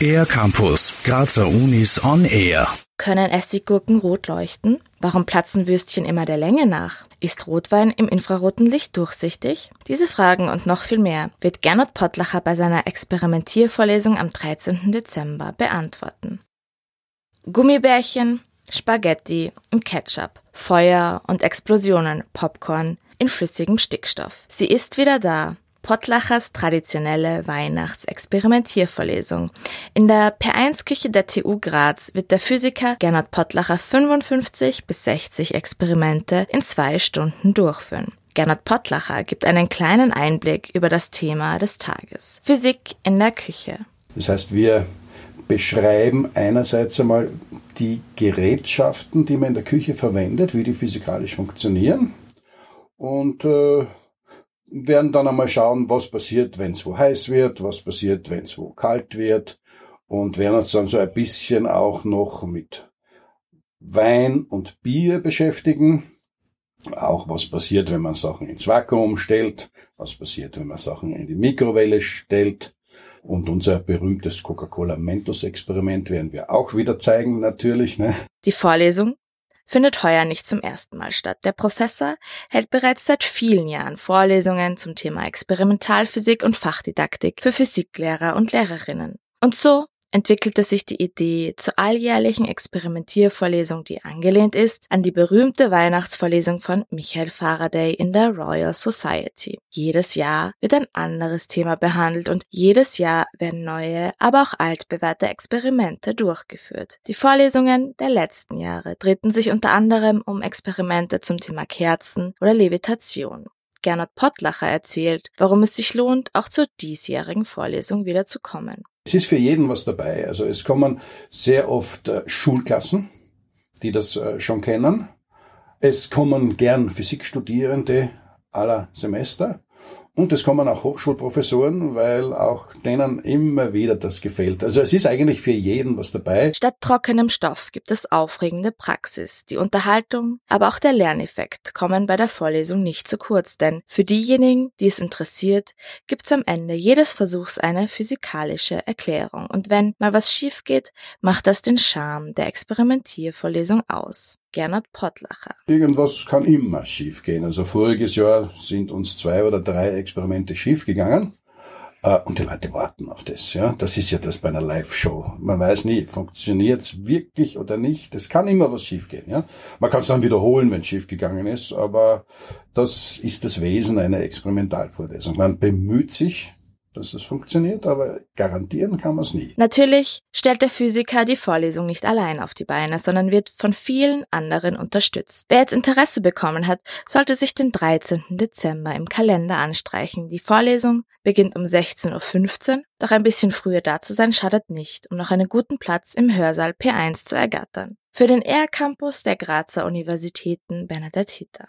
Air Campus, Grazer Unis on Air. Können Essiggurken rot leuchten? Warum platzen Würstchen immer der Länge nach? Ist Rotwein im infraroten Licht durchsichtig? Diese Fragen und noch viel mehr wird Gernot Pottlacher bei seiner Experimentiervorlesung am 13. Dezember beantworten. Gummibärchen, Spaghetti und Ketchup, Feuer und Explosionen, Popcorn in flüssigem Stickstoff. Sie ist wieder da, Pottlachers traditionelle Weihnachtsexperimentiervorlesung. In der P1-Küche der TU Graz wird der Physiker Gernot Pottlacher 55 bis 60 Experimente in zwei Stunden durchführen. Gernot Pottlacher gibt einen kleinen Einblick über das Thema des Tages. Physik in der Küche. Das heißt, wir beschreiben einerseits einmal die Gerätschaften, die man in der Küche verwendet, wie die physikalisch funktionieren. Und äh, werden dann einmal schauen, was passiert, wenn es wo heiß wird, was passiert, wenn es wo kalt wird und werden uns dann so ein bisschen auch noch mit Wein und Bier beschäftigen. Auch was passiert, wenn man Sachen ins Vakuum stellt, was passiert, wenn man Sachen in die Mikrowelle stellt. Und unser berühmtes Coca-Cola Mentos Experiment werden wir auch wieder zeigen, natürlich. Ne? Die Vorlesung findet heuer nicht zum ersten Mal statt. Der Professor hält bereits seit vielen Jahren Vorlesungen zum Thema Experimentalphysik und Fachdidaktik für Physiklehrer und Lehrerinnen. Und so entwickelte sich die Idee zur alljährlichen Experimentiervorlesung, die angelehnt ist an die berühmte Weihnachtsvorlesung von Michael Faraday in der Royal Society. Jedes Jahr wird ein anderes Thema behandelt und jedes Jahr werden neue, aber auch altbewährte Experimente durchgeführt. Die Vorlesungen der letzten Jahre drehten sich unter anderem um Experimente zum Thema Kerzen oder Levitation. Gernot Pottlacher erzählt, warum es sich lohnt, auch zur diesjährigen Vorlesung wieder zu kommen. Es ist für jeden was dabei. Also es kommen sehr oft äh, Schulklassen, die das äh, schon kennen. Es kommen gern Physikstudierende aller Semester. Und es kommen auch Hochschulprofessoren, weil auch denen immer wieder das gefällt. Also es ist eigentlich für jeden was dabei. Statt trockenem Stoff gibt es aufregende Praxis. Die Unterhaltung, aber auch der Lerneffekt kommen bei der Vorlesung nicht zu kurz, denn für diejenigen, die es interessiert, gibt's am Ende jedes Versuchs eine physikalische Erklärung. Und wenn mal was schief geht, macht das den Charme der Experimentiervorlesung aus. Gernot Pottlacher. Irgendwas kann immer schiefgehen. Also voriges Jahr sind uns zwei oder drei Experimente schiefgegangen. Äh, und die Leute warten auf das, ja. Das ist ja das bei einer Live-Show. Man weiß nie, funktioniert's wirklich oder nicht. Es kann immer was schiefgehen, ja. Man kann es dann wiederholen, wenn schiefgegangen ist, aber das ist das Wesen einer Experimentalvorlesung. Man bemüht sich, dass es funktioniert, aber garantieren kann man es nie. Natürlich stellt der Physiker die Vorlesung nicht allein auf die Beine, sondern wird von vielen anderen unterstützt. Wer jetzt Interesse bekommen hat, sollte sich den 13. Dezember im Kalender anstreichen. Die Vorlesung beginnt um 16.15 Uhr, doch ein bisschen früher da zu sein schadet nicht, um noch einen guten Platz im Hörsaal P1 zu ergattern. Für den ER-Campus der Grazer Universitäten Bernadette Hitter.